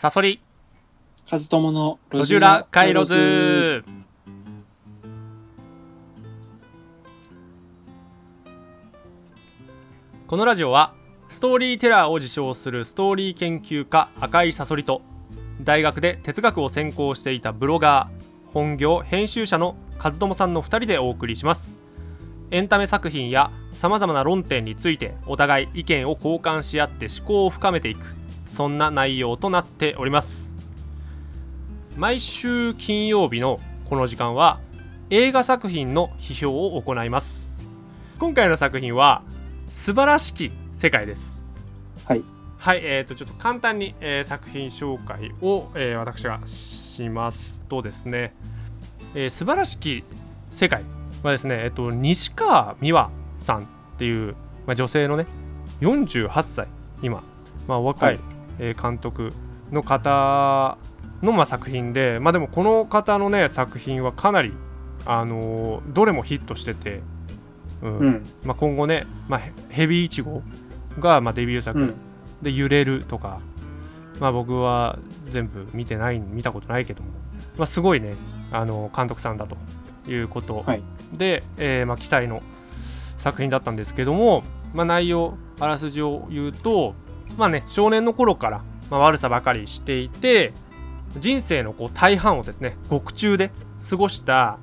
サソリ。カズトモの路地裏回路図このラジオはストーリーテラーを自称するストーリー研究家赤いサソリと大学で哲学を専攻していたブロガー本業編集者の和友さんの2人でお送りします。エンタメ作品やさまざまな論点についてお互い意見を交換し合って思考を深めていくそんな内容となっております。毎週金曜日のこの時間は映画作品の批評を行います。今回の作品は素晴らしき世界です。はい。はいえー、とちょっと簡単に、えー作品紹介を、えー私がしますとですね、えー素晴らしき世界はですね、えっと、西川美和さんっていう、まあ、女性のね48歳今、まあ、お若いえー監督の方の、まあ、作品でまあでもこの方のね作品はかなりあのーどれもヒットしてて、うん。うん。まあ、今後ね、まあ、ヘヘビーイチゴが、まあ、デビュー作、うん。で揺れるとかまあ僕は全部見てない見たことないけども、まあ、すごいねあの監督さんだということはい。で、えーまあ、期待の作品だったんですけども、まあ、内容あらすじを言うとまあね少年の頃から、まあ、悪さばかりしていて人生のこう大半をですね獄中で過ごした、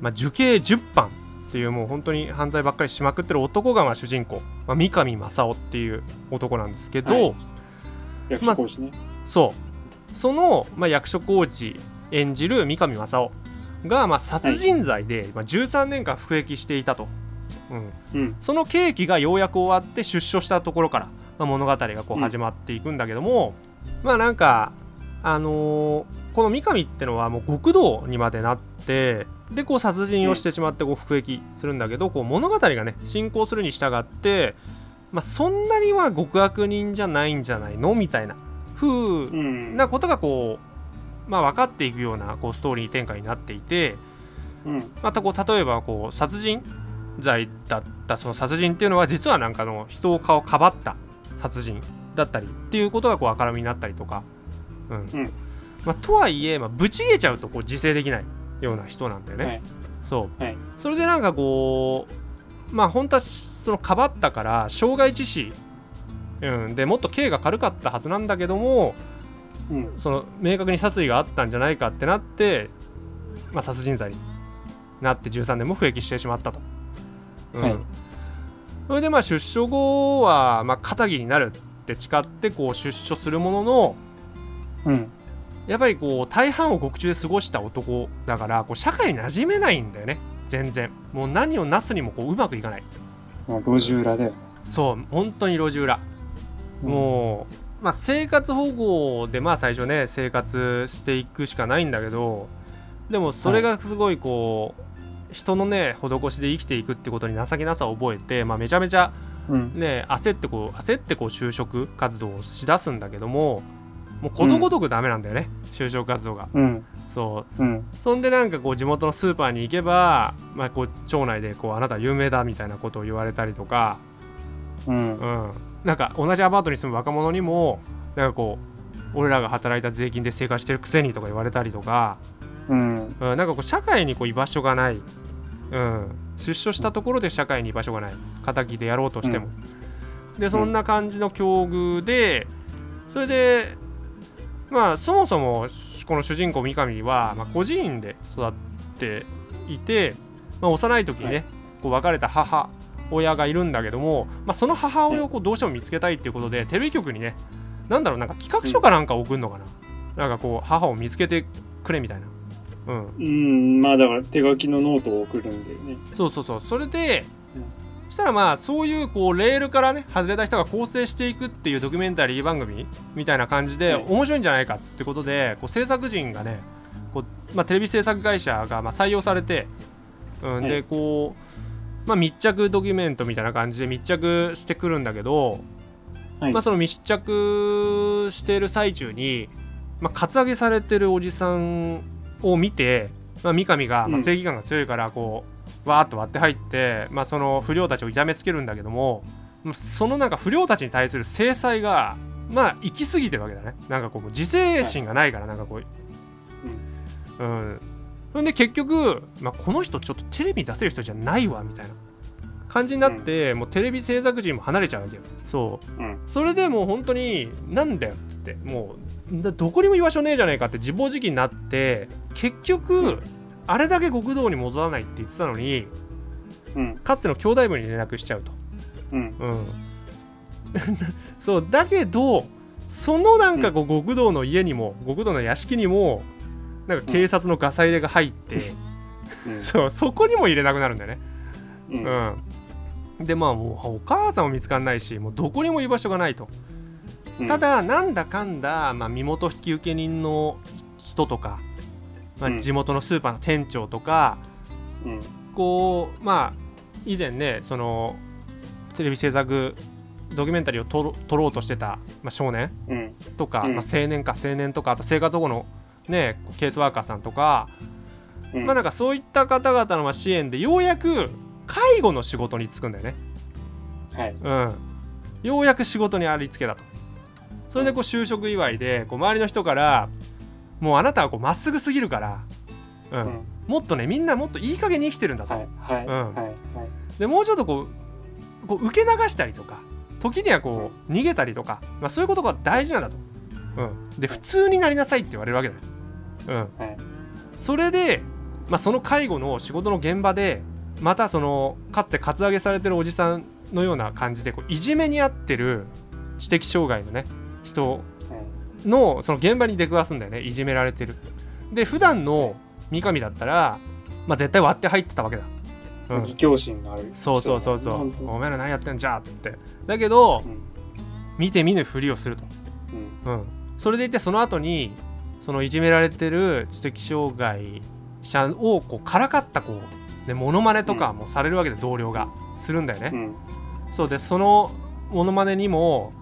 まあ、受刑10班っていうもう本当に犯罪ばっかりしまくってる男がまあ主人公、まあ、三上正夫っていう男なんですけど、はい。役所講師ね、そう。その、まあ、役所広司演じる三上正夫が、まあ、殺人罪で、まあ、13年間服役していたと、うん、うん。その刑期がようやく終わって出所したところから、まあ、物語がこううん。始まっていくんだけども、まあなんかあのーこの三上ってのはもう極道にまでなってでこう殺人をしてしまってこう服役するんだけど、こう物語がね進行するに従って、まあ、そんなには極悪人じゃないんじゃないのみたいな風うんなことがこう、まあ、分かっていくようなこうストーリー展開になっていてうん。またこう例えばこう殺人罪だったその殺人っていうのは実はなんかの人を顔かばった殺人だったりっていうことがこう明るみになったりとか、うん。うん。まあ、とはいえ、まあ、ぶち切れちゃうとこう自制できないような人なんだよね。はい。そう。はい。それでなんかこうまあ本当はそのかばったから傷害致死、うん、でもっと刑が軽かったはずなんだけどもうん。その明確に殺意があったんじゃないかってなって、まあ、殺人罪になって13年も服役してしまったと。うん。はいそれでまあ出所後はまあ肩着になるって誓ってこう出所するもののうん。やっぱりこう大半を獄中で過ごした男だからこう社会に馴染めないんだよね。全然。もう何をなすにもこううまくいかない。まあ路地裏だよねそう。本当に路地裏。もう、まあ、生活保護でまあ最初ね生活していくしかないんだけどでもそれがすごいこう、人のね施しで生きていくってことに情けなさを覚えて、まあ、めちゃめちゃうん。ね焦ってこう焦ってこう就職活動をしだすんだけどももうことごとくダメなんだよね、就職活動が。うん。そう。うん。そんでなんかこう地元のスーパーに行けば、まあ、こう町内でこうあなた有名だみたいなことを言われたりとか、うん。うん、なんか同じアパートに住む若者にもなんかこう俺らが働いた税金で生活してるくせにとか言われたりとか、うん。うん、なんかこう社会にこう居場所がない、うん、出所したところで社会に居場所がない。敵でやろうとしても、でそんな感じの境遇でそれでまあそもそもこの主人公三上は、まあ、孤児院で育っていて、まあ、幼い時にね、はい。こう別れた母親がいるんだけども、まあ、その母親をこうどうしても見つけたいっていうことでテレビ局にねなんだろうなんか企画書かなんか送るのかな、なんかこう母を見つけてくれみたいな。うん、うん。まあだから手書きのノートを送るんだよね。そうそうそう。それで、うん。したらまあそういうこうレールからね外れた人が更生していくっていうドキュメンタリー番組みたいな感じではい。面白いんじゃないかってことでこう制作陣がねこう、まあ、テレビ制作会社がまあ採用されて、うん、ではい。こう、まあ、密着ドキュメントみたいな感じで密着してくるんだけど、はい。まあ、その密着している最中に、まあ、カツアゲされてるおじさんを見て、まあ、三上が、まあ、うん。正義感が強いからこう、わーっと割って入って、まあ、その不良たちを痛めつけるんだけども、まあそのなんか不良たちに対する制裁が、まあ行き過ぎてるわけだね。なんかこう自制心がないからなんかこううん。ほん。で結局、まあ、この人ちょっとテレビに出せる人じゃないわみたいな。感じになって、もうテレビ制作陣も離れちゃうわけよ。そう。うん。それでもう本当になんだよっつって。もうだどこにも居場所ねえじゃねえかって自暴自棄になって結局あれだけ極道に戻らないって言ってたのにうん。かつての兄弟部に連絡しちゃうとうん。うん そうだけどそのなんかこう極道の家にも極道の屋敷にもなんか警察のガサ入れが入って、うん。そうそこにも入れなくなるんだよねうん。うんでまあもうお母さんも見つかんないしもうどこにも居場所がないとうんた、だなんだかんだ、まあ、身元引き受人の人とか、まあ、うん地元のスーパーの店長とか、うん。こうまあ以前ねそのテレビ制作ドキュメンタリーを撮ろうとしてた、まあ、少年うん。とか、うんまあ、青年か青年とかあと生活保護のねケースワーカーさんとか、うん。まあなんかそういった方々のまあ支援でようやく介護の仕事に就くんだよね。はい。うん、ようやく仕事にありつけたとそれでこう就職祝いでこう周りの人からもうあなたはこうまっすぐすぎるから、うんうん。もっとねみんなもっといい加減に生きてるんだと、はい。はい。うんはい。はい。でもうちょっとこうこう受け流したりとか時にはこう逃げたりとか、まあ、そういうことが大事なんだと、うん、で普通になりなさいって言われるわけだよ、うん、はい。それで、まあ、その介護の仕事の現場でまたそのかつてカツアゲされてるおじさんのような感じでこういじめに遭ってる知的障害のね人はい。のその現場に出くわすんだよね。いじめられてるで普段の三上だったら、まあ、絶対割って入ってたわけだ、うん。義教心がある。そうそうそうそ本うお前ら何やってんじゃっつって。だけど当うん。見て見ぬふりをすると。うん。うん、それでいてその後にそのいじめられてる知的障害者をこうからかったこう、ね、モノマネとかもされるわけで、同僚が。するんだよね、うん。そうでそのモノマネにも「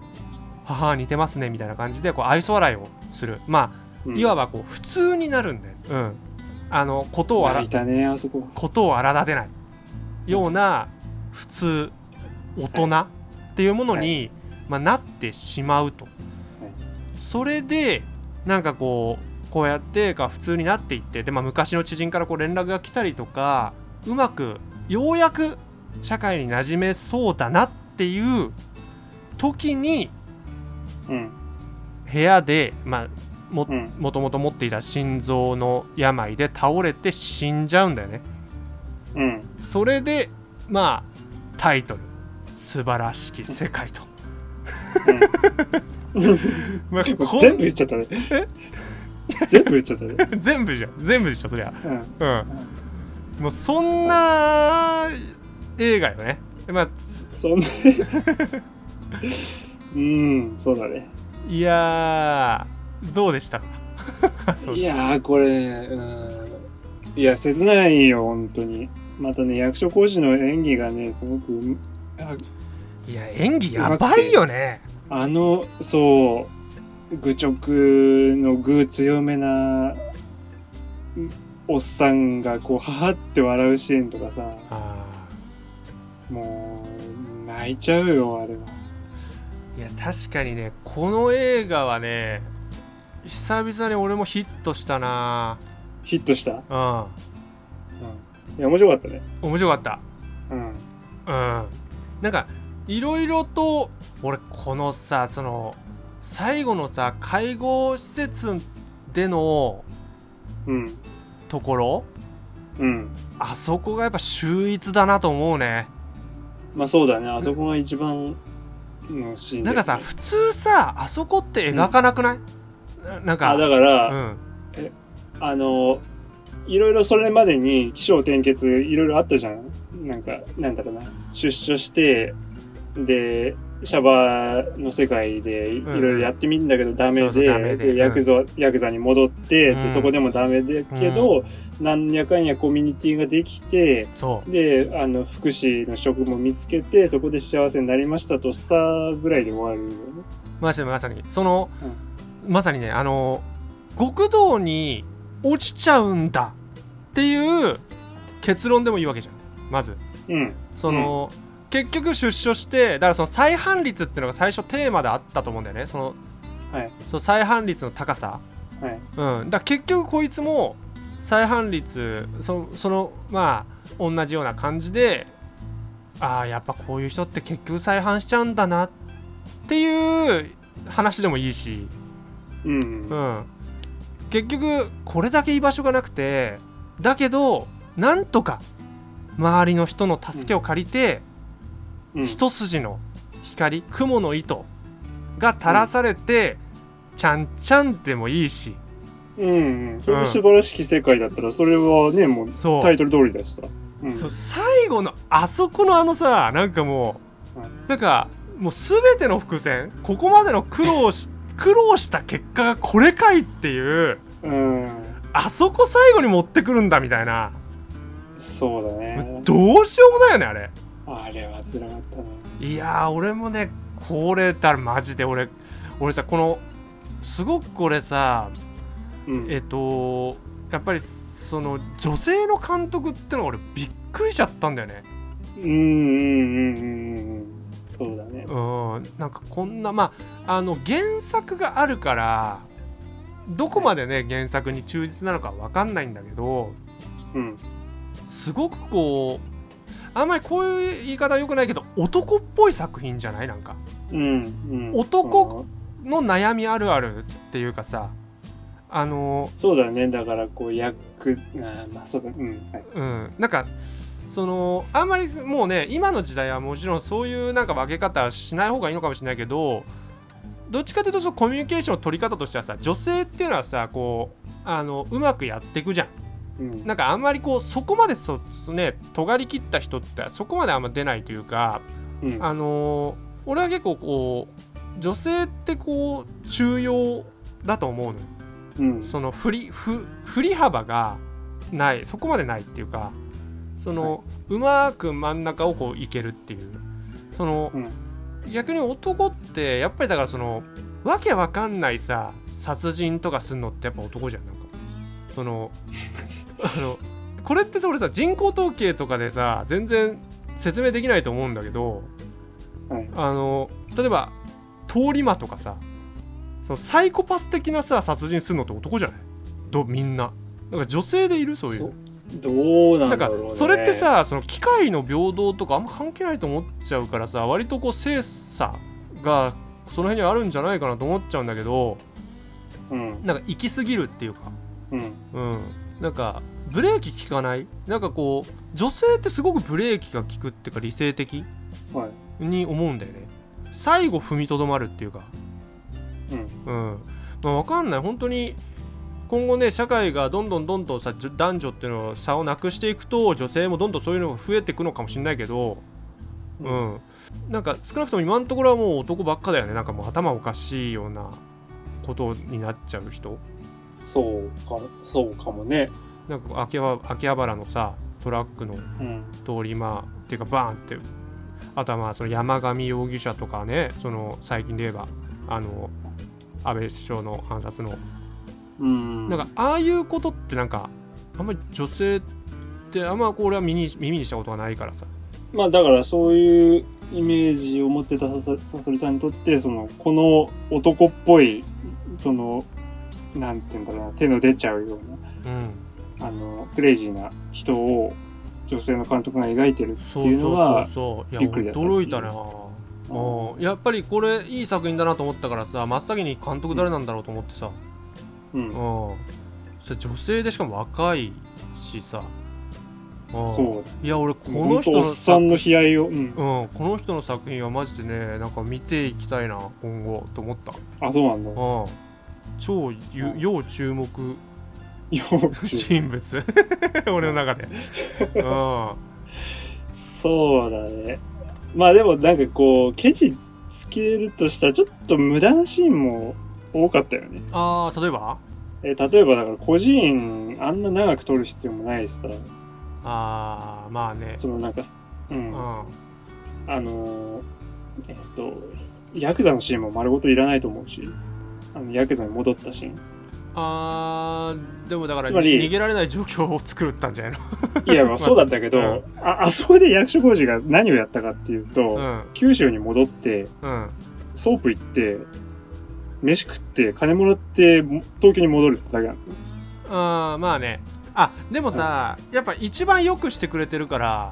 母は似てますね」みたいな感じでこう愛想笑いをする。まうん。あいわばこう普通になるんだよ、うん、あのことをあらね、あそこ。ことを荒立てないような普通大人っていうものに、まあ、なってしまうと、それでなんかこうこうやってか普通になっていってで、まあ、昔の知人からこう連絡が来たりとかうまくようやく社会に馴染めそうだなっていう時にうん。部屋で、まあ、もうん。もともと持っていた心臓の病で倒れて死んじゃうんだよね。うん。それでまあタイトル「素晴らしき世界と」まあこん全部言っちゃったね。全部言っちゃったね。全部じゃん全部でしょそりゃうん。うんもうそんな映画よねまあつそんな。うん、そうだね。いやーどうでしたか？いやー、これ、うん。いや、切ないよ、本当に。またね、役所講師の演技がね、すごくいや演技やばいよねあの、そう、愚直の具強めな、おっさんがこう、ははって笑うシーンとかさ、あもう、泣いちゃうよ、あれは。ーいや確かにねこの映画はね久々に俺もヒットしたなヒットした？うんうん。いや、面白かったね。面白かったうん。うんなんかいろいろと俺このさその最後のさ介護施設でのうん。ところうん。あそこがやっぱ秀逸だなと思うねまあそうだね、あそこが一番のシーンなんかさ普通さあそこって描かなくない、ななんか。あ、だから、うん。あの、いろいろそれまでに起承転結いろいろあったじゃん。なんか、なんだろうな。出所して、で、シャバの世界でいろいろやってみるんだけどダメで、ヤクザ、ヤクザに戻って、うん。で、そこでもダメで、けど、なんやかんやコミュニティができて、そう。で、あの、福祉の職も見つけて、そこで幸せになりましたとさぐらいで終わるよね。まさにまさに。その、まさにねあの極道に落ちちゃうんだっていう結論でもいいわけじゃん。まず。うん。その、結局出所してだからその再犯率っていうのが最初テーマであったと思うんだよね。そのはい。その再犯率の高さ。はい。うん、だ結局こいつも再犯率そそのまあ同じような感じでああやっぱこういう人って結局再犯しちゃうんだなっていう話でもいいし、うんう。ん、結局これだけ居場所がなくてだけどなんとか周りの人の助けを借りて、うん。一筋の光雲の糸が垂らされて、ちゃんちゃんでもいいしうんうん。それで素晴らしき世界だったら、それはね、もうタイトル通りだしさ。うん。そう最後のあそこのあのさなんかもう、はいなんかもう全ての伏線ここまでの苦労し 苦労した結果がこれかいっていううん。あそこ最後に持ってくるんだみたいなそうだね。どうしようもないよねあれあれは辛かったね。いやー俺もねこれだマジで俺俺さこのすごくこれさうん。えっとやっぱりその女性の監督ってのが俺びっくりしちゃったんだよねうんうんうんうんうん。そうだね。うんなんかこんなまああの原作があるからどこまでね原作に忠実なのかわかんないんだけどうん。すごくこうあんまりこういう言い方はよくないけど男っぽい作品じゃない？なんかうん。うん。男の悩みあるあるっていうかさあのそうだね。だから、こう、役、あまあ、そうだ。うん。はい。うんなんかそのあんまりすもうね今の時代はもちろんそういうなんか分け方はしない方がいいのかもしれないけどどっちかというとそのコミュニケーションの取り方としてはさ女性っていうのはさこうあのうまくやっていくじゃんうん。なんかあんまりこうそこまでそね尖り切った人ってそこまであんま出ないというかうん。あのー俺は結構こう女性ってこう中庸だと思うのようん。その振りふ振り幅がないそこまでないっていうかその、うまく真ん中をこういけるっていうその、うん逆に男ってやっぱりだからそのわけわかんないさ殺人とかすんのってやっぱ男じゃんなんかその あのこれってさ俺さ人口統計とかでさ全然説明できないと思うんだけどはい。あの例えば通り魔とかさそのサイコパス的なさ殺人するのって男じゃない？どみんな。なんか女性でいる？そういう。そどうななんかんだろうね。それって、さその機械の平等とかあんま関係ないと思っちゃうからさ割とこう精査がその辺にはあるんじゃないかなと思っちゃうんだけどうん。なんか行き過ぎるっていうか。うん。うん。なんかブレーキ効かない？なんかこう女性ってすごくブレーキが効くっていうか理性的はい。に思うんだよね。最後踏みとどまるっていうかうん。うんまあ、分かんない本当に今後ね社会がどんどんどんどんさ男女っていうのを差をなくしていくと女性もどんどんそういうのが増えていくのかもしれないけどう、うんなんか少なくとも今のところはもう男ばっかだよねなんかもう頭おかしいようなことになっちゃう人そうか、そうかもね。なんか秋葉秋葉原のさトラックのうん。通り魔っていうかバーンってあとはまあその山上容疑者とかねその最近で言えばあの安倍首相の暗殺の。うん。なんかああいうことってなんかあんまり女性ってあんまこう俺は耳に耳にしたことがないからさ。まあだからそういうイメージを持ってたさそりさんにとって、その、この男っぽい、その、なんていうんだろうな、手の出ちゃうよううん。な、あの、クレイジーな人を女性の監督が描いてるってそういうのそうが、そうそう。いやびっくりだった驚いたなやっぱりこれいい作品だなと思ったからさ真っ先に監督誰なんだろうと思ってさ。うん。女性でしかも若いしさ。うん。そう。いや俺ここの人のおっさんの悲哀を、うん。うん、この人の作品はマジでねなんか見ていきたいな今後と思った。あ、そうなんだ。うん。超要注目。人物。俺の中で。うん。そうだね。まあでもなんかこう、ケチつけるとしたらちょっと無駄なシーンも多かったよね。ああ例えば？え例えばだから個人あんな長く撮る必要もないしさ、ああまあね。そのなんか、うん、うん。あのーえっと、ヤクザのシーンも丸ごといらないと思うし、あの、ヤクザに戻ったシーン。あーでもだからつまり逃げられない状況を作ったんじゃないの？いや、まあ そうだったけど、うん。あ、あそこで役所広司が何をやったかっていうと、うん。九州に戻って、うん。ソープ行って、飯食って、金もらって、も東京に戻るってだけなんだよ。あーまあね。あでもさ、やっぱ一番よくしてくれてるから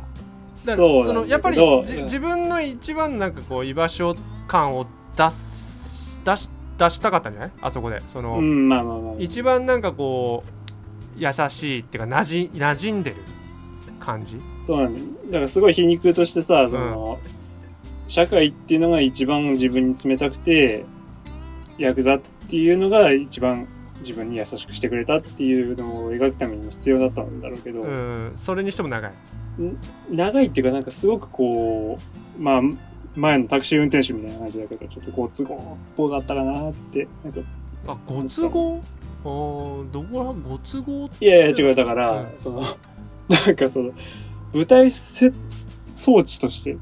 そうそのやっぱり自分の一番なんかこう居場所感を出す出し出したかったんじゃない？あそこで。その、うん、まあまあまあ。一番なんかこう優しいっていうかなじ馴染んでる感じ？そうなんだよ。だからすごい皮肉としてさ、その、社会っていうのが一番自分に冷たくて、ヤクザっていうのが一番自分に優しくしてくれたっていうのを描くためにも必要だったんだろうけど、うんそれにしても長い。長いっていうかなんかすごくこう、まあ、前のタクシー運転手みたいな感じだけど、ちょっとご都合っぽかったかなって。なんか。あご都合？あーどこらご都合いやいや違う、だから、うん。その、なんかその、舞台せ装置として、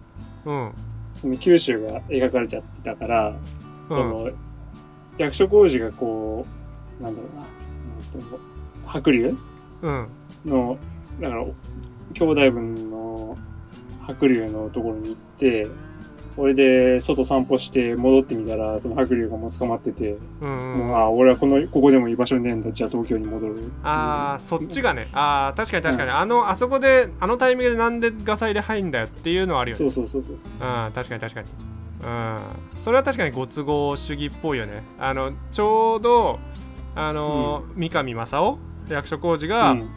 うん。その九州が描かれちゃってたから、うん。その、役所工事がこう、なんだろうな、えーと白龍？うん。の、だから、兄弟分の白龍のところに行って、これで外散歩して戻ってみたら、その白龍がもう捕まってて、うんうん。もう、あ、俺はこの、ここでも居場所ねえんだ、じゃあ東京に戻る。あーそっちがね。あー確かに確かに、あのあそこであのタイミングでなんでガサ入れ入んだよっていうのはあるよね。そうそうそうそうそう。うん確かに確かに。うん。それは確かにご都合主義っぽいよね。あのちょうどあの、三上正夫役所広司がうん。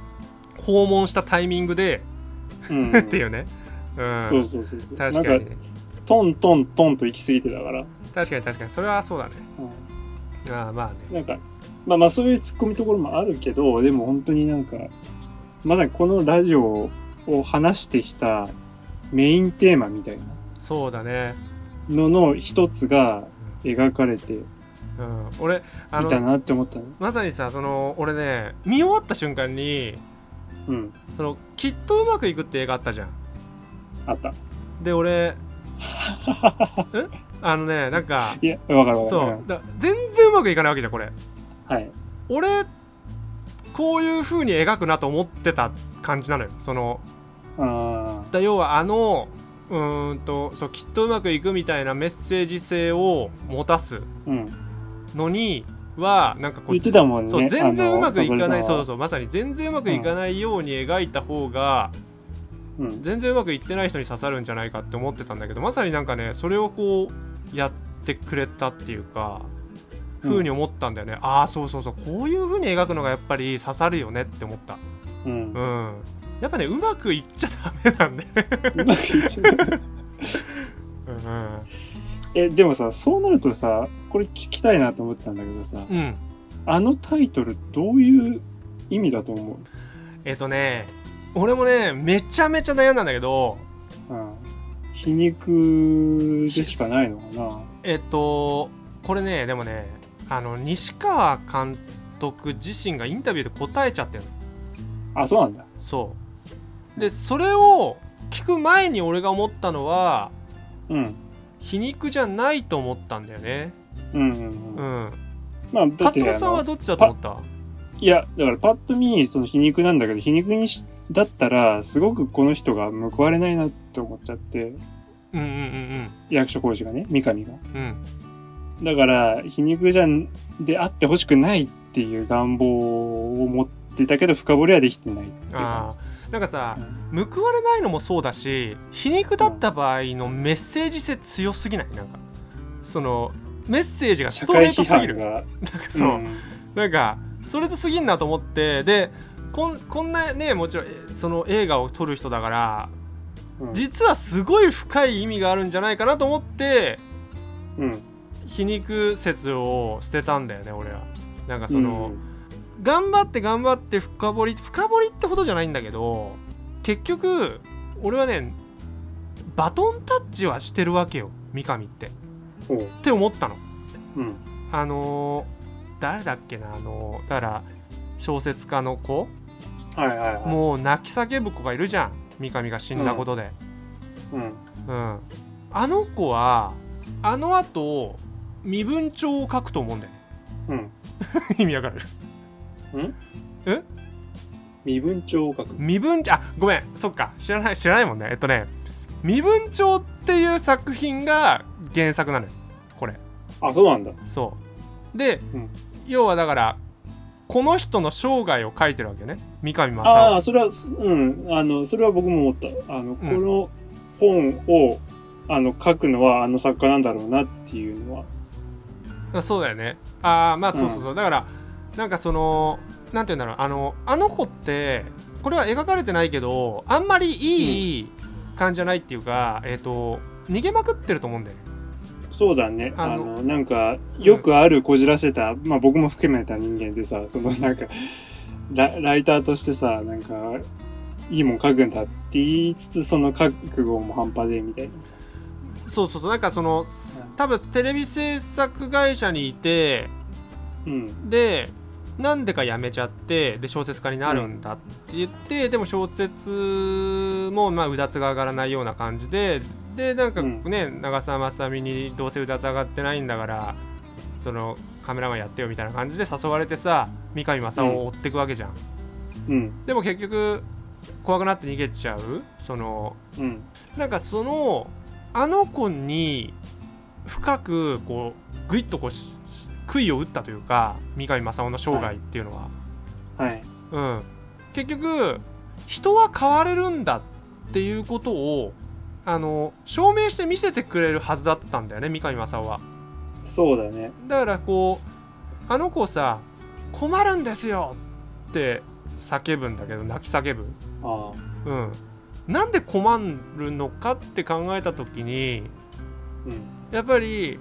訪問したタイミングで、うん。っていうね、うん、そうそうそうそう。確かになんか、トントントンと行き過ぎてたから。確かに確かに。それはそうだね。うん。ああまあね。なんか、まあまあそういう突っ込みところもあるけど、でも本当になんか、まさにこのラジオを話してきたメインテーマみたいな。そうだね。のの一つが描かれて。いうん。俺あたのなって思ったの。まさにさその俺ね見終わった瞬間にうん。そのきっとうまくいくって映画あったじゃん。あった。で俺えあのねなんかいや、わかるわかる。そうだ全然うまくいかないわけじゃんこれうんはい。俺こういう風に描くなと思ってた感じなのよそのあだ要はあのうーんとそうきっとうまくいくみたいなメッセージ性を持たす。のにはなんかこう言ってたもんね。そう全然うまくいかないそうそうまさに全然うまくいかないように描いた方が、うん。全然うまくいってない人に刺さるんじゃないかって思ってたんだけどまさになんかねそれをこうやってくれたっていうかうん風に思ったんだよね、ああそうそうそう。こういう風に描くのがやっぱり刺さるよねって思った。うん。うん。やっぱねうまくいっちゃダメなんでうまくいっちゃうえ、でもさ、そうなるとさ、これ聞きたいなと思ってたんだけどさ、うん、うん、あのタイトルどういう意味だと思う？えっ、とね俺もねめちゃめちゃ悩んだんだけどうん。皮肉でしかないのかなえっ、とこれねでもねあの西川監督自身がインタビューで答えちゃってるのあ、そうなんだ。そうでそれを聞く前に俺が思ったのはうん。皮肉じゃないと思ったんだよねうんうんううん。んまあ、加藤さんはどっちだと思った？いや、だからパッと見、その皮肉なんだけど、皮肉にし、だったら、すごくこの人が報われないなって思っちゃって、うんうんうん役所工事がね、三上が。うん。うんだから、皮肉じゃん、であってほしくないっていう願望を持ってたけど、深掘りはできてないっていうあ感ーなんかさじ。報われないのもそうだし皮肉だった場合のメッセージ性強すぎない？なんか。そのメッセージがストレートすぎる。なんが。かそう、ん。なんかストレートすぎんなと思ってでこんこんなねもちろんえその映画を撮る人だからうん。実はすごい深い意味があるんじゃないかなと思ってうん。皮肉説を捨てたんだよね俺は。なんかその、頑張って頑張って深掘り深掘りってほどじゃないんだけど結局俺はねバトンタッチはしてるわけよ三上って。って思ったの。うん。あのー誰だっけなあのーだから小説家の子はいはいはい。もう泣き叫ぶ子がいるじゃん。三上が死んだことで。うん。うん、あの子はあのあと身分帳を書くと思うんだよね。うん。意味わかる？え？身分帳を書く。身分あごめん。そっか。知らない知らないもんね。えっとね身分帳っていう作品が原作なのよ。これ。あ、そうなんだ。そう。で、うん。要はだからこの人の生涯を書いてるわけよね三上正ああ、夫それは、うん、あの、それは僕も思った。あの、この本を、あの、書くのはあの作家なんだろうなっていうのは。あそうだよね。ああまあそうそうそう、だからなんかそのなんて言うんだろう。あのあの子ってこれは描かれてないけどあんまりいい感じじゃないっていうか、えっ、と逃げまくってると思うんだよね。そうだね。あのあの、なんか、よくあるこじらせた、まあ僕も含めた人間でさ、そのなんか、ラライターとしてさ、なんか、いいもん書くんだって言いつつ、その覚悟も半端で、みたいなさ。そうそうそうなんかその多分テレビ制作会社にいてうん。でなんでか辞めちゃってで小説家になるんだって言って、でも小説もまあうだつが上がらないような感じででなんかうんね、長澤まさみにどうせうだつ上がってないんだからそのカメラマンやってよみたいな感じで誘われてさ三上正夫を追ってくわけじゃん、うん。でも結局怖くなって逃げちゃう。そのうん。なんかそのあの子に深くこうグイッとこうし杭を打ったというか三上正夫の生涯っていうのは、はい。うん、結局人は変われるんだっていうことをあの証明して見せてくれるはずだったんだよね三上正夫はそうだね。だからこうあの子さ困るんですよって叫ぶんだけど泣き叫ぶあうんなんで困るのかって考えた時にあ。うん。やっぱり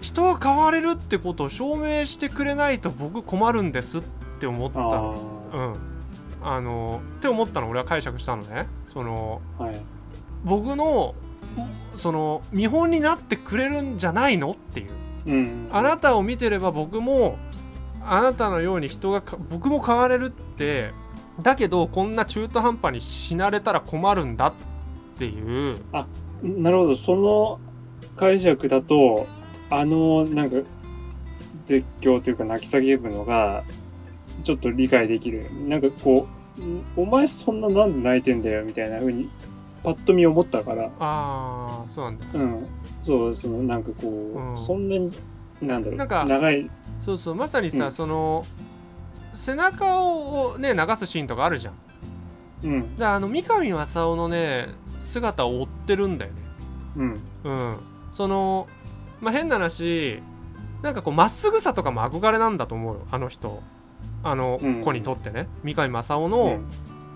人は変われるってことを証明してくれないと僕困るんですって思ったあうんあのって思ったの俺は解釈したのねそのあ。はい。僕のその見本になってくれるんじゃないのっていううん。あなたを見てれば僕もあなたのように人がか僕も変われるってだけどこんな中途半端に死なれたら困るんだっていうなるほど。その解釈だと、あの、なんか、絶叫というか泣き叫ぶのが、ちょっと理解できる。なんかこう、んお前そんななんで泣いてんだよみたいな風に、パッと見思ったから、ああそうなんだ。うん。そう、そのなんかこう、うん。そんなに、なんだろう、なんか長い、そうそうまさにさ、うん。その背中をね流すシーンとかあるじゃん。うん、であの三上正夫のね姿を追ってるんだよね。うん、うん。そのまあ変な話なんかこうまっすぐさとかも憧れなんだと思うよあの人。あのうん。子にとってね、三上正夫うの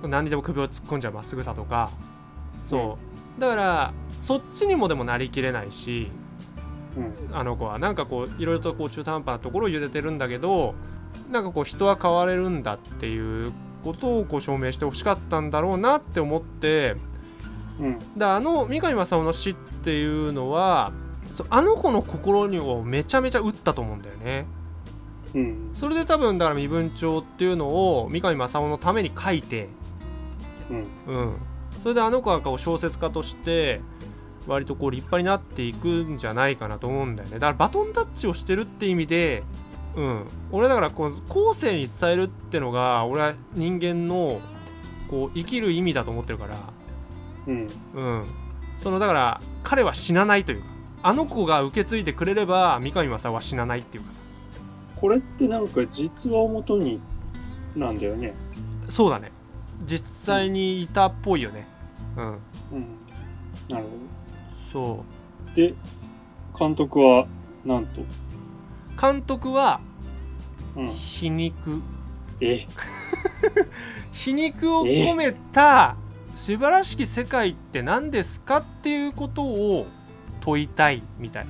ん、何にでも首を突っ込んじゃうまっすぐさとかそう。だからそっちにもでもなりきれないしうん、あの子はなんかこういろいろとこう中途半端なところを茹でてるんだけどなんかこう人は変われるんだっていうことをこう証明してほしかったんだろうなって思ってうん、だあの三上正夫の死っていうのはあの子の心にをめちゃめちゃ打ったと思うんだよね。うん、それで多分だから身分帳っていうのを三上正夫のために書いてうん、うんそれであの子がこう小説家として割とこう立派になっていくんじゃないかなと思うんだよね。だからバトンタッチをしてるって意味でうん。俺だからこう後世に伝えるってのが俺は人間のこう生きる意味だと思ってるから。うん、うん。そのだから彼は死なないというかあの子が受け継いでくれれば三上正夫は死なないっていうかさ。これってなんか実話をもとになんだよね。そうだね。実際にいたっぽいよね。うんうん、なるほそど。で、監督は、なんと、う監督はうん、皮肉。え、皮肉を込めた素晴らしき世界って何ですかっていうことを問いたいみたい。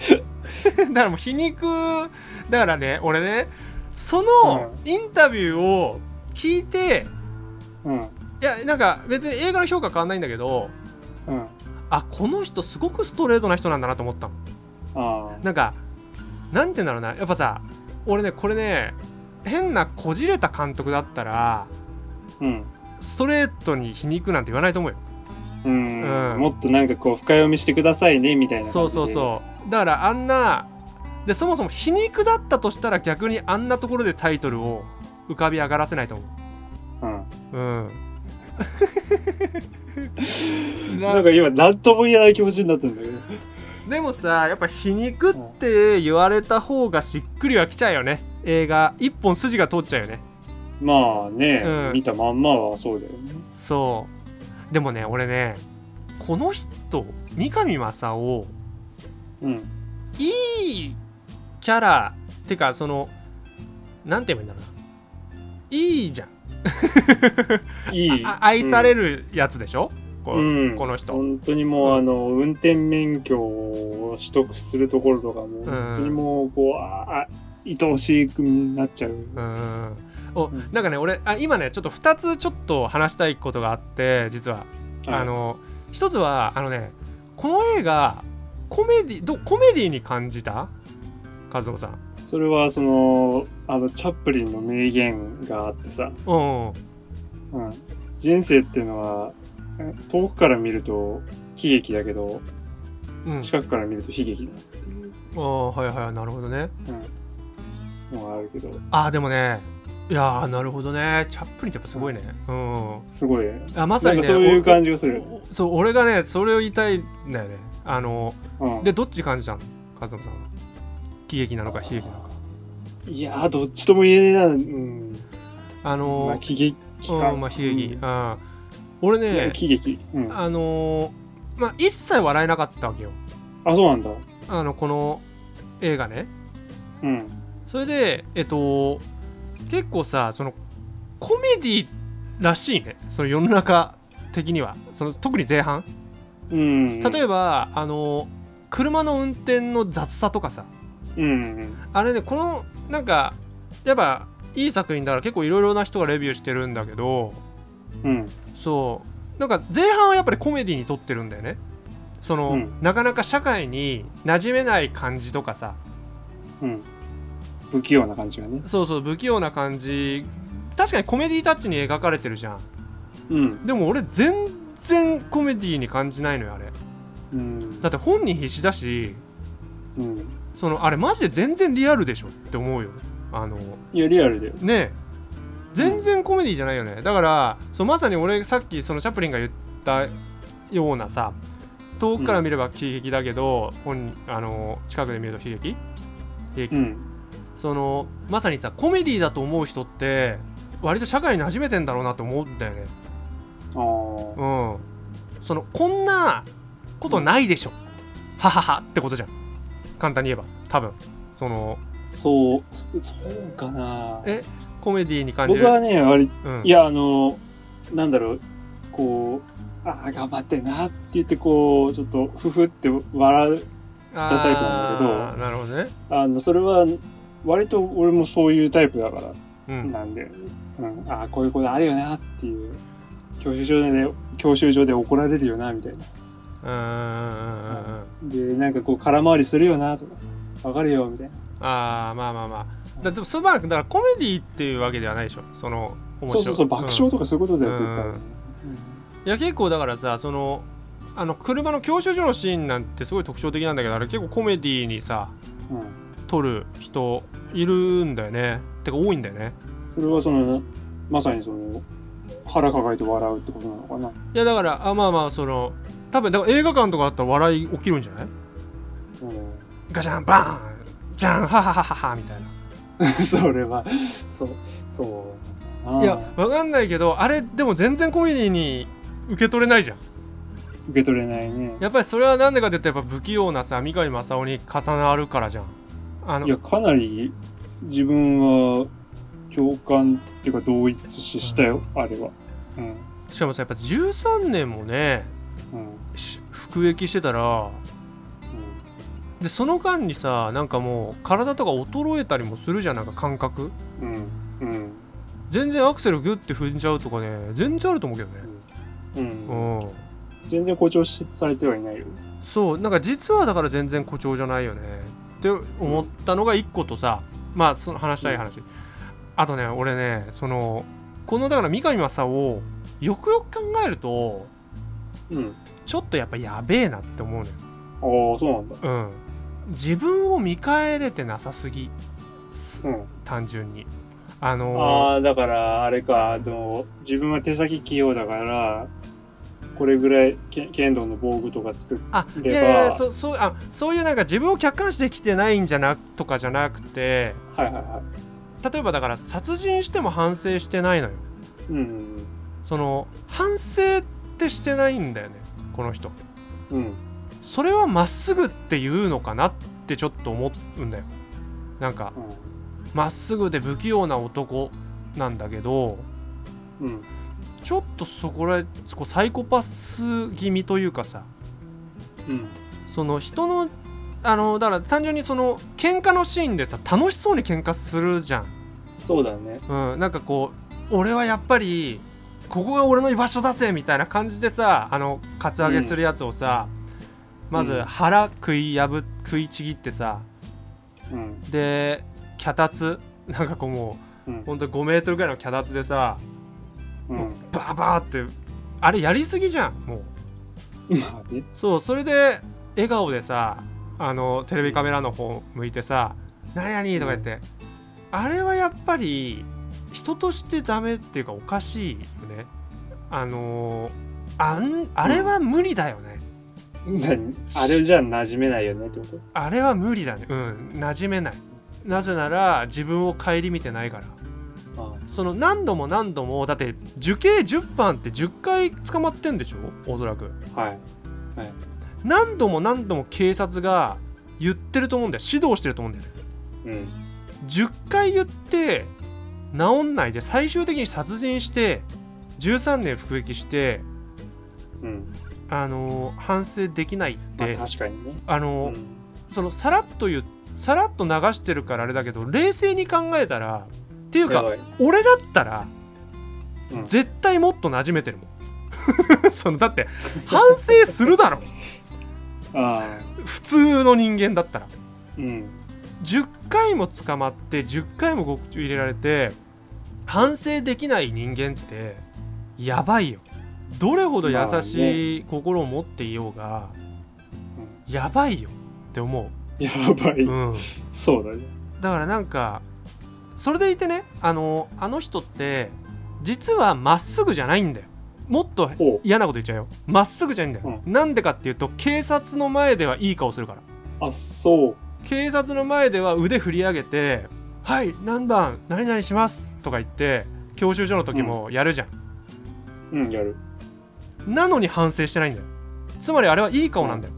だからもう皮肉だからね俺ねそのインタビューを聞いてうん、いやなんか別に映画の評価変わんないんだけどうん、あこの人すごくストレートな人なんだなと思ったの。あなんかなんて言うんだろうな。やっぱさ俺ねこれね変なこじれた監督だったらあ、うん。ストレートに皮肉なんて言わないと思うよ。うん、うん。もっとなんかこう深読みしてくださいねみたいなそうそうそう。だからあんなでそもそも皮肉だったとしたら逆にあんなところでタイトルを浮かび上がらせないと思う。ん。ううん なんか。今、なんとも言えない気持ちになったんだけど。でもさやっぱ皮肉って言われた方がしっくりはきちゃうよね。映画。一本筋が通っちゃうよね。まあね、うん。見たまんまはそうだよね。そう。でもね俺ねこの人三上正夫うん。いいキャラってかそのなんて言えばいいんだろうな。いいじゃんいい。あ愛されるやつでしょ、こうん。この人。本当にもう、うん。あの、運転免許を取得するところとかも、本当にもう、こう、あ、あ愛おしくなっちゃう。うん。おうん。なんかね俺あ今ねちょっと2つちょっと話したいことがあって実は。あの一つはあのねこの映画コメディどコメディに感じた？和夫さんそれは、その、あの、チャップリンの名言があってさ、うん。うん。人生っていうのは、え遠くから見ると喜劇だけど、うん。近くから見ると悲劇だっていう、ああはいはいなるほどね。うん、のがあるけど、あーでもねいやーなるほどね。チャップリンってやっぱすごいね。うん。すごい。ね。あまさにねそういう感じがする。そう俺がねそれを言いたいんだよね。あのうん、でどっち感じたの？和夫さんは喜劇なのか悲劇なのかいやー、どっちとも言えねえな。うん。あのまあ、喜劇か。うんまあ悲劇、うんあ俺ね喜劇。うん。あのーまあ一切笑えなかったわけよあ、そうなんだ。あのこの映画ねうん。それでえっと結構さそのコメディらしいねその世の中的にはその特に前半うん。例えば、あの車の運転の雑さとかさうんうん。あれねこのなんかやっぱいい作品だから結構いろいろな人がレビューしてるんだけどうん。そうなんか前半はやっぱりコメディに撮ってるんだよねその、うんなかなか社会に馴染めない感じとかさうん。不器用な感じがね。そうそう不器用な感じ確かにコメディタッチに描かれてるじゃんうん。でも俺全然コメディに感じないのよあれうん。だって本人必死だしうん。そのあれマジで全然リアルでしょって思うよあのいや、リアルだよ。ねえ。全然コメディじゃないよね。だからそうまさに俺さっきそのチャップリンが言ったようなさ遠くから見れば喜劇だけど、本人あの近くで見ると悲劇？悲劇、うん。そのまさにさコメディだと思う人って割と社会に馴染めてんだろうなと思うんだよね。ああ。うん。そのこんなことないでしょ、はははってことじゃん簡単に言えば多分そのそう、そそうかな。え？コメディに感じる僕はね、割うん、いや、あの、なんだろう、こう、ああ、頑張ってんなって言って、こう、ちょっと、ふふって笑う。あタイプなんだけどーなるほどねあの、それは、割と俺もそういうタイプだから、うんなんで、うん、ああ、こういうことあるよなっていう、教習所で、教習所で怒られるよな、みたいな。うんうんうんうんうんで、なんかこう、空回りするよな、とかさ、わかるよ、みたいな。ああまあまあまあだでもそうまあだからコメディっていうわけではないでしょその面白いそうそうそう、爆笑とかそういうことだよ、うん絶対。うんいや結構だからさそのあの車の教習所のシーンなんてすごい特徴的なんだけどあれ結構コメディにさうん。うん撮る人いるんだよねてか多いんだよねそれはその、まさにその、腹抱えて笑うってことなのかな。いやだからあまあまあその多分だから映画館とかあったら笑い起きるんじゃない？うんガチャンバーンじゃんはははははみたいな それは、そう、そう。いやわかんないけどあれでも全然コメディに受け取れないじゃん受け取れないね。やっぱりそれはなんでかって言ったらやっぱ不器用なさ三上正夫に重なるからじゃんあのいや、かなり自分は共感っていうか同一視したよ、あれは。うん。しかもさやっぱ13年もね服役してたらでその間にさなんかもう体とか衰えたりもするじゃんなんか感覚うん。うん。全然アクセルグッて踏んじゃうとかね全然あると思うけどねうん。うん全然誇張しされてはいないよ。そうなんか実はだから全然誇張じゃないよねって思ったのが一個とさまあその話したい話、あとね俺ねそのこのだから三上正夫よくよく考えるとうん。ちょっとやっぱやべえなって思うのよああ、そうなんだ。うん自分を見返れてなさすぎうん。単純にあのーああ、だから、あれか、あの、自分は手先器用だから、これぐらいけ剣道の防具とか作っあいればやいやそそうあそういうなんか自分を客観視できてないんじゃなとかじゃなくてはいはいは例えばだから殺人しても反省してないのよい。うん。その反省ってしてないんだよねこの人うん。それはまっすぐって言うのかなってちょっと思うんだよなんかまっすぐで不器用な男なんだけどうん。うん。ちょっとそこらそこサイコパス気味というかさうん。その人のあのだから単純にその喧嘩のシーンでさ楽しそうに喧嘩するじゃん、そうだね。うん、なんかこう俺はやっぱりここが俺の居場所だぜみたいな感じでさあのカツアゲするやつをさ、まずうん腹食い破食いちぎってさうん。で脚立なんかこうもう。うんほんと5メートルぐらいの脚立でさ、もううん。バーバーってあれやりすぎじゃんもう。そうそれで笑顔でさあのテレビカメラの方向いてさ「何々?」とか言って、あれはやっぱり人としてダメっていうかおかしいよね。あのあんあれは無理だよね、何？あれじゃ馴染めないよねってこと？あれは無理だね。うん馴染めない。なぜなら自分を顧みてないから。あその何度も何度もだって受刑10番って10回捕まってんでしょ？おそらく。あはい。何度も何度も警察が言ってると思うんだよ。指導してると思うんだよね。うん。10回言って治んないで最終的に殺人して13年服役してうん。あのー反省できないっまあて、確かにね。あのーうんそのさらっと言うさらっと流してるからあれだけど冷静に考えたらっていうか俺だったら、うん絶対もっと馴染めてるもん そのだって反省するだろ。普通の人間だったらうん。10回も捕まって10回も獄中入れられて反省できない人間ってやばいよ。どれほど優しい心を持っていようが、やばいよって思やばい。う、うん、そうだね。だからなんかそれでいてねあのあの人って実はまっすぐじゃないんだよ。もっと嫌なこと言っちゃうよ。まっすぐじゃないんだよ、なんでかっていうと警察の前ではいい顔するから。あ、そう。警察の前では腕振り上げて「はい何番何々します」とか言って教習所の時もやるじゃん、うん、やる。なのに反省してないんだよ。つまりあれはいい顔なんだよ、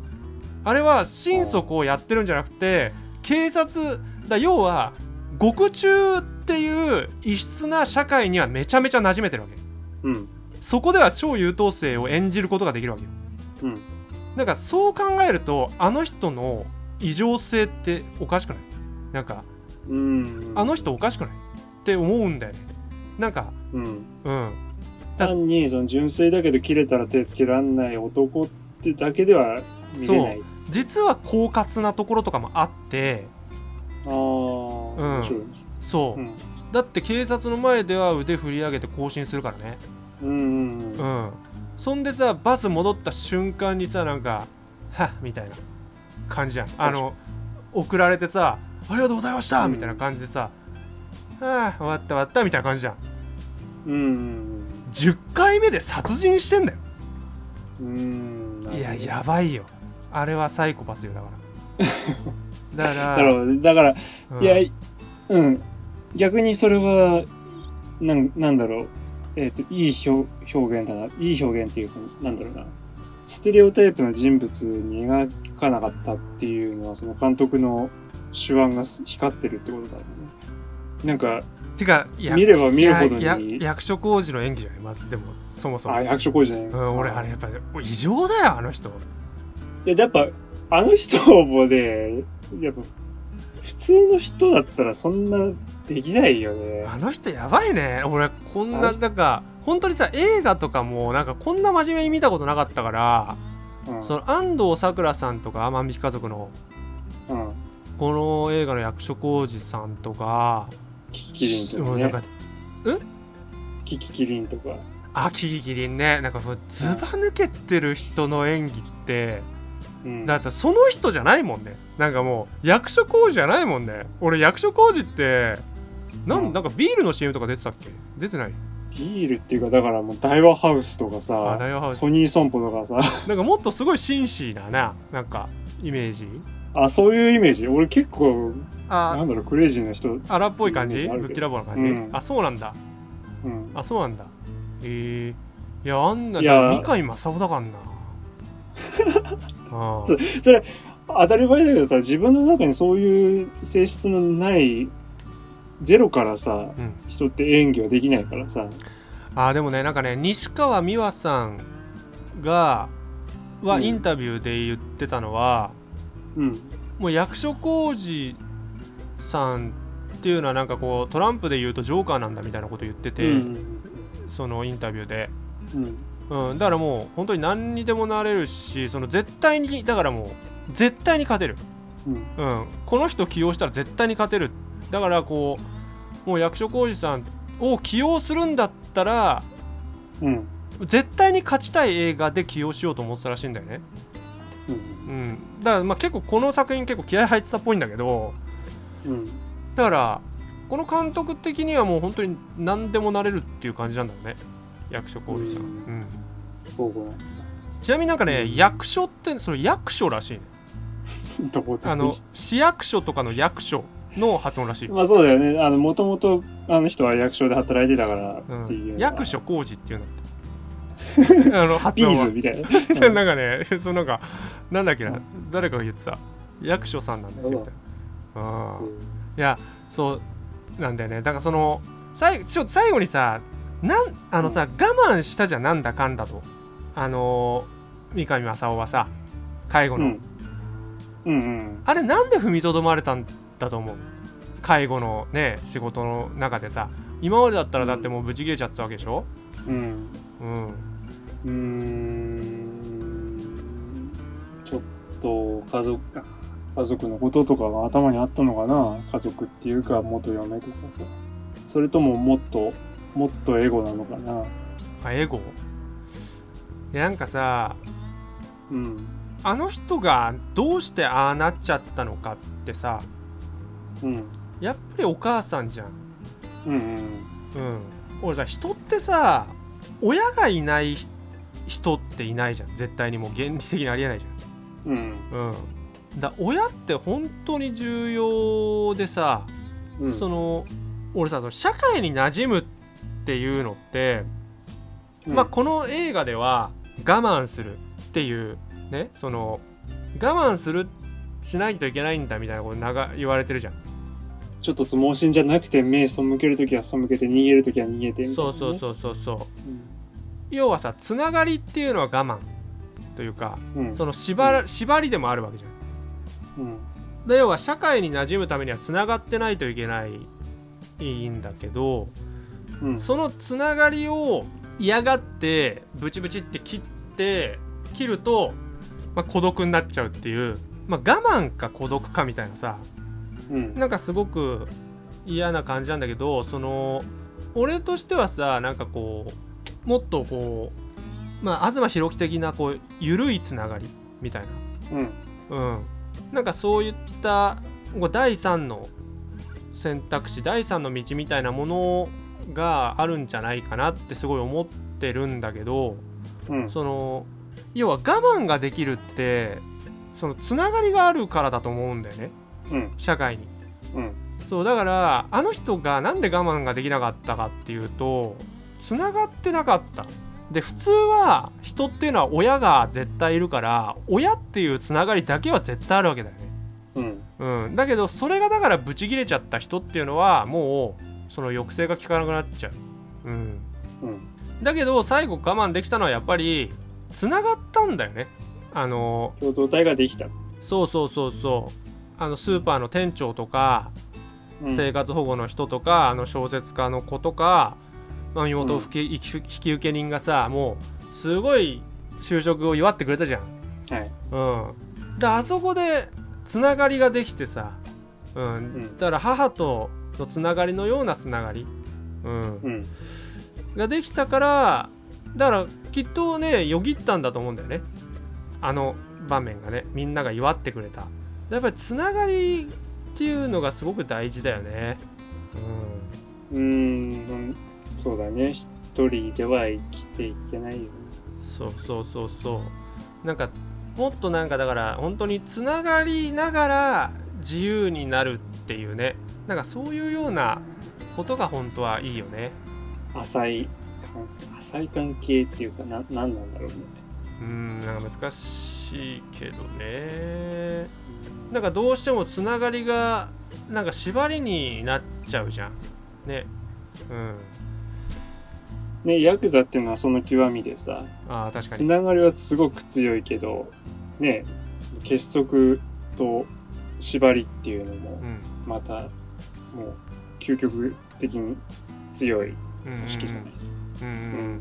あれは心底をやってるんじゃなくて警察だ要は獄中っていう異質な社会にはめちゃめちゃ馴染めてるわけ。うん。そこでは超優等生を演じることができるわけよ。うん。なんかそう考えるとあの人の異常性っておかしくない？なんかうん。あの人おかしくない？って思うんだよねなんかうん。うんだ単に、その純粋だけど切れたら手つけらんない男ってだけでは見れない。実は狡猾なところとかもあってああ、面白いです。そう、うん。だって警察の前では腕振り上げて更新するからねうんうんううん。んそんでさバス戻った瞬間にさなんか「はっ」みたいな感じじゃんあの送られてさ「ありがとうございました」うんみたいな感じでさ「はあ終わった終わった」みたいな感じじゃんうんうん10回目で殺人してんだようん。いややばいよあれはサイコパスよだから だから。だから、うんいや、うん。逆にそれは、なん、なんだろう。えっ、と、いい表表現だな。いい表現っていうか、なんだろうな。ステレオタイプの人物に描かなかったっていうのは、その監督の手腕が光ってるってことだよね。なんか、てか見れば見るほどに、役所広司の演技じゃないまずでもそもそもあ、役所工事ね。うん、俺あれやっぱ異常だよあの人いや、やっぱ、あの人もね、やっぱ、普通の人だったらそんなできないよね。あの人やばいね俺こんあななんか本当にさ映画とかもなんかこんな真面目に見たことなかったから、うん。その安藤サクラさんとか万引き家族のうん。この映画の役所広司さんとかキキキリンとかね。なんかキキキリンとか。あキキキリンねなんかそのずば抜けてる人の演技ってうん。だってその人じゃないもんねなんかもう役所工事じゃないもんね俺役所工事ってなん,、うんなんかビールの CM とか出てたっけ？出てない？ビールっていうか、だからもう大和ハウスとかさソニー損保とかさ、なんかもっとすごい紳士なななんかイメージ？あ、そういうイメージ？俺結構、なあんだろう、クレイジーな人。荒っぽい感じ？ぶっきらぼうな感じ、うん。あそうなんだ。うん。あそうなんだ。えー、いやあんないや三上正雄だからな。あそれ、当たり前だけどさ、自分の中にそういう性質のない、ゼロからさ、うん人って演技はできないからさ。あーでもねなんかね西川美和さんがはうんインタビューで言ってたのは、うん。もう役所広司さんっていうのはなんかこうトランプで言うとジョーカーなんだみたいなこと言ってて、うん。そのインタビューで、うん。うん、だからもう本当に何にでもなれるしその絶対にだからもう絶対に勝てる、うん。うん、この人起用したら絶対に勝てるだからこうもう役所広司さんを起用するんだったらうん。絶対に勝ちたい映画で起用しようと思ってたらしいんだよね、うん。うん、だからまあ結構この作品結構気合入ってたっぽいんだけどうん。だからこの監督的にはもう本当に何でもなれるっていう感じなんだよね。役所広司さん、ううん。んそう。ちなみになんかね役所ってそれ役所らしいね。あの市役所とかの役所の発音らしい。よ、まあそうだよね。あの、もともと、あの人は役所で働いてたからうん。っていう。役所工事っていうんだって あの発ビー音はズみたいな。なんかねそのなんかなんだっけな誰かが言ってた。役所さんなんですよみたいな。うん。いやそうなんだよね。だからその最後ちょ最後にさなんあのさ、我慢したじゃんなんだかんだと。あのー三上正雄はさ介護の、うん。うんうん。あれなんで踏みとどまれたんだと思う介護のね仕事の中でさ今までだったらだってもうブチ切れちゃってたわけでしょ？うん。うんうーん。ちょっと、家族、家族のこととかが頭にあったのかな？家族っていうか、元嫁とかさ。それとももっと、もっとエゴなのかな？あエゴ？いやなんかさうん。あの人がどうしてああなっちゃったのかってさうん。やっぱりお母さんじゃんうんうん。うん俺さ人ってさ親がいない人っていないじゃん絶対にもう原理的にありえないじうん。ゃんうんだ親って本当に重要でさ、うん。その俺さその社会に馴染むっていうのって、うんまあこの映画では我慢するっていうねその我慢するしないといけないんだみたいなこと長言われてるじゃんちょっとつ盲信じゃなくて目背けるときは背けて逃げるときは逃げてみたいなね、そうそうそうそうそううん。要はさつながりっていうのは我慢というかうん。その縛ら縛りでもあるわけじゃんうん。で要は社会に馴染むためにはつながってないといけないいいんだけどうん。そのつながりを嫌がってブチブチって切って切ると、まあ、孤独になっちゃうっていう、まあ、我慢か孤独かみたいなさうん。なんかすごく嫌な感じなんだけどその俺としてはさなんかこうもっとこうまあ東博樹的なこう緩いつながりみたいうん。なうんなんかそういったこう第三の選択肢第三の道みたいなものがあるんじゃないかなってすごい思ってるんだけどうん。その要は我慢ができるってそのつながりがあるからだと思うんだよねうん。社会に。うん。そうだからあの人がなんで我慢ができなかったかっていうとつながってなかったで普通は人っていうのは親が絶対いるから親っていうつながりだけは絶対あるわけだよねうん。うんだけどそれがだからブチ切れちゃった人っていうのはもうその抑制が効かなくなっちゃううんうん。だけど最後我慢できたのはやっぱりつながったんだよねあの共同体ができた。そうそうそうそうあのスーパーの店長とかうん生活保護の人とか、あの小説家の子とか、まあ、身元引き,、受け人がさもうすごい就職を祝ってくれたじゃん。はい。うん、であそこでつながりができてさ、うんんだから母とのつながりのようなつながり、うんうん。ができたからだからきっとねよぎったんだと思うんだよね。あの場面がねみんなが祝ってくれたやっぱりつながりっていうのがすごく大事だよねうーん、そうだね。一人では生きていけないよね。うんそうそうそうそうなんかもっとなんかだから本当につながりながら自由になるっていうねなんかそういうようなことが本当はいいよね浅い関、浅い関係っていうか、な、なんなんだろうね。うんなんか難しいけどねなんかどうしてもつながりがなんか縛りになっちゃうじゃん。ね。うん。ね、ヤクザっていうのはその極みでさ、ああ確かに。つながりはすごく強いけど、ね、結束と縛りっていうのもう、ん。また、もう、究極的に強いうん組織じゃないですか。うん。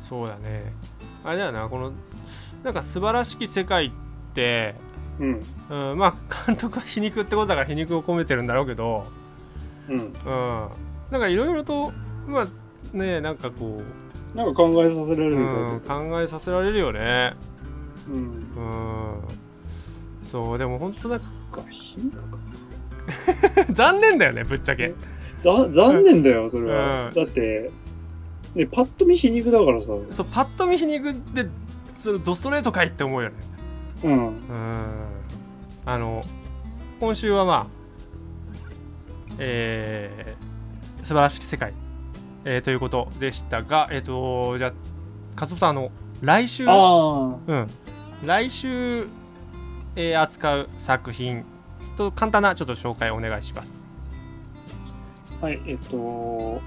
そうだね。あれだよなこのなんか素晴らしき世界って、うん。うん、まあ監督は皮肉ってことだから皮肉を込めてるんだろうけどうん。うんなんかいろいろとまあねなんかこうなんか考えさせられるうんんだと。考えさせられるよねうん。うんそうでも本当だか、皮肉か。残念だよねぶっちゃけざ残念だよ、それは。うんだって、ね、パッと見皮肉だからさ。そうパッと見皮肉でそれドストレートかいって思うよねうん。うんあの今週はまあえー、素晴らしき世界、えーということでしたがえっ、とじゃあ勝さんあの来週あうん来週、えー扱う作品と簡単なちょっと紹介お願いしますあ。はい、えっと、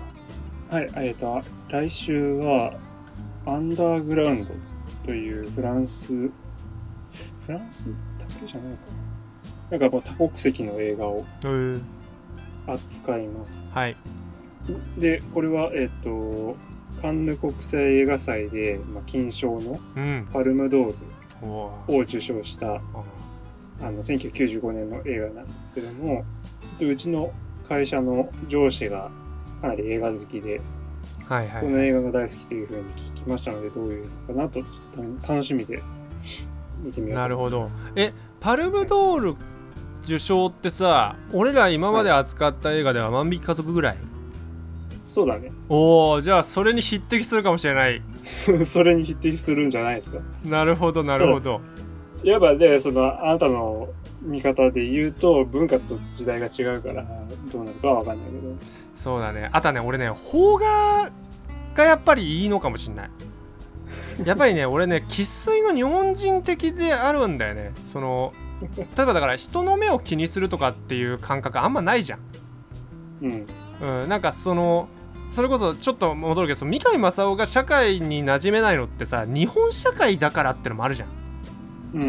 はい、えっと、来週は、アンダーグラウンドというフランス、フランスだけじゃないかな。なんか多国籍の映画を扱います。はい。で、これは、えっと、カンヌ国際映画祭で、まあ、金賞のうん。パルムドールを受賞したあの1995年の映画なんですけどもでうちの会社の上司がかなり映画好きで、はいはい。この映画が大好きというふうに聞きましたのでどういうのかなとちょっと楽しみで見てみようとなるほど。えパルムドール受賞ってさ俺ら今まで扱った映画では万引き家族ぐらい？そうだね。おおじゃあそれに匹敵するかもしれない それに匹敵するんじゃないですか。なるほどなるほどやっぱね、そのあなたの見方で言うと文化と時代が違うからどうなるかはわかんないけど。そうだねあとはね俺ね邦画がやっぱりいいのかもしんないやっぱりね俺ね生粋の日本人的であるんだよね。その例えばだから人の目を気にするとかっていう感覚あんまないじゃん。うん。うん、なんかそのそれこそちょっと戻るけど三上正夫が社会に馴染めないのってさ日本社会だからってのもあるじゃん。うん。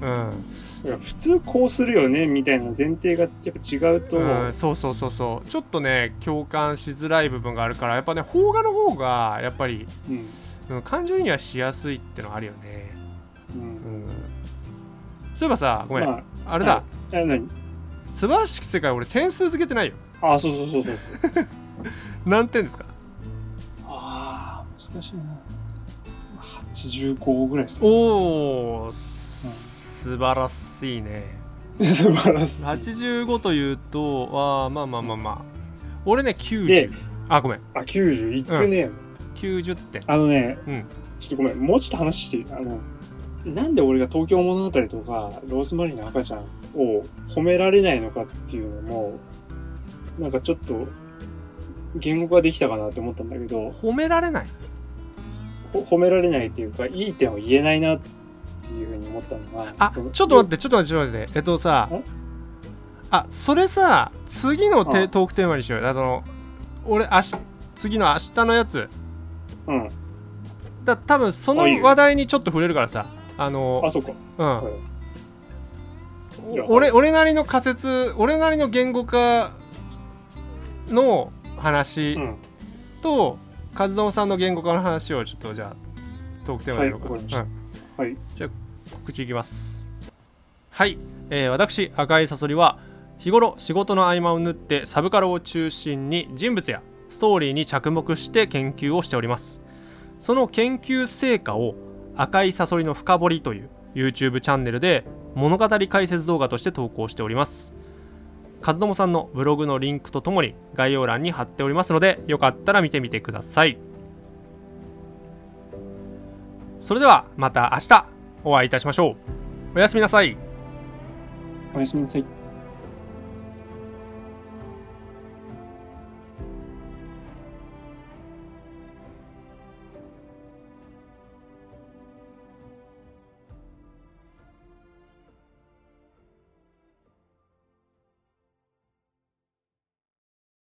うん。普通こうするよねみたいな前提がやっぱ違うと、うん、そうそうそうそう。ちょっとね共感しづらい部分があるからやっぱね邦画の方がやっぱり、うんうん、感情移入はしやすいってのはあるよね。ううん。ん、そういえばさごめん、まああれだ、はえ何？素晴らしき世界俺点数付けてないよ。あそうそうそうそうそう。何点ですか？あー難しいな。85ぐらいですかおー、素晴らしいね。素晴らしい。85というとあーまあまあまあまあ。俺ねで90あごめん。あ90いくね、90点。あのねうん。ちょっとごめんもうちょっと話していい？あのなんで俺が東京物語とかローズマリーの赤ちゃんを褒められないのかっていうのもなんかちょっと言語化できたかなって思ったんだけど褒められない？ほ褒められないっていうかいい点を言えないなっていうふうに思ったのがあちょっと待ってちょっと待ってちょっと待って。えっとさんあそれさ次のテあトークテーマにしようよ。あその俺明日次の明日のやつうん。だ多分その話題にちょっと触れるからさ。あのあそっか。うん。はい。俺俺なりの仮説俺なりの言語化の話うん。と、和友さんの言語化の話をちょっとじゃあトークテーマでやろうか、はい。じゃあ告知いきます。はい、えー私赤いサソリは日頃仕事の合間を縫ってサブカルを中心に人物やストーリーに着目して研究をしております。その研究成果を赤いサソリの深掘りという YouTube チャンネルで物語解説動画として投稿しております。和友さんのブログのリンクとともに概要欄に貼っておりますのでよかったら見てみてください。それではまた明日お会いいたしましょう。おやすみなさい。おやすみなさい。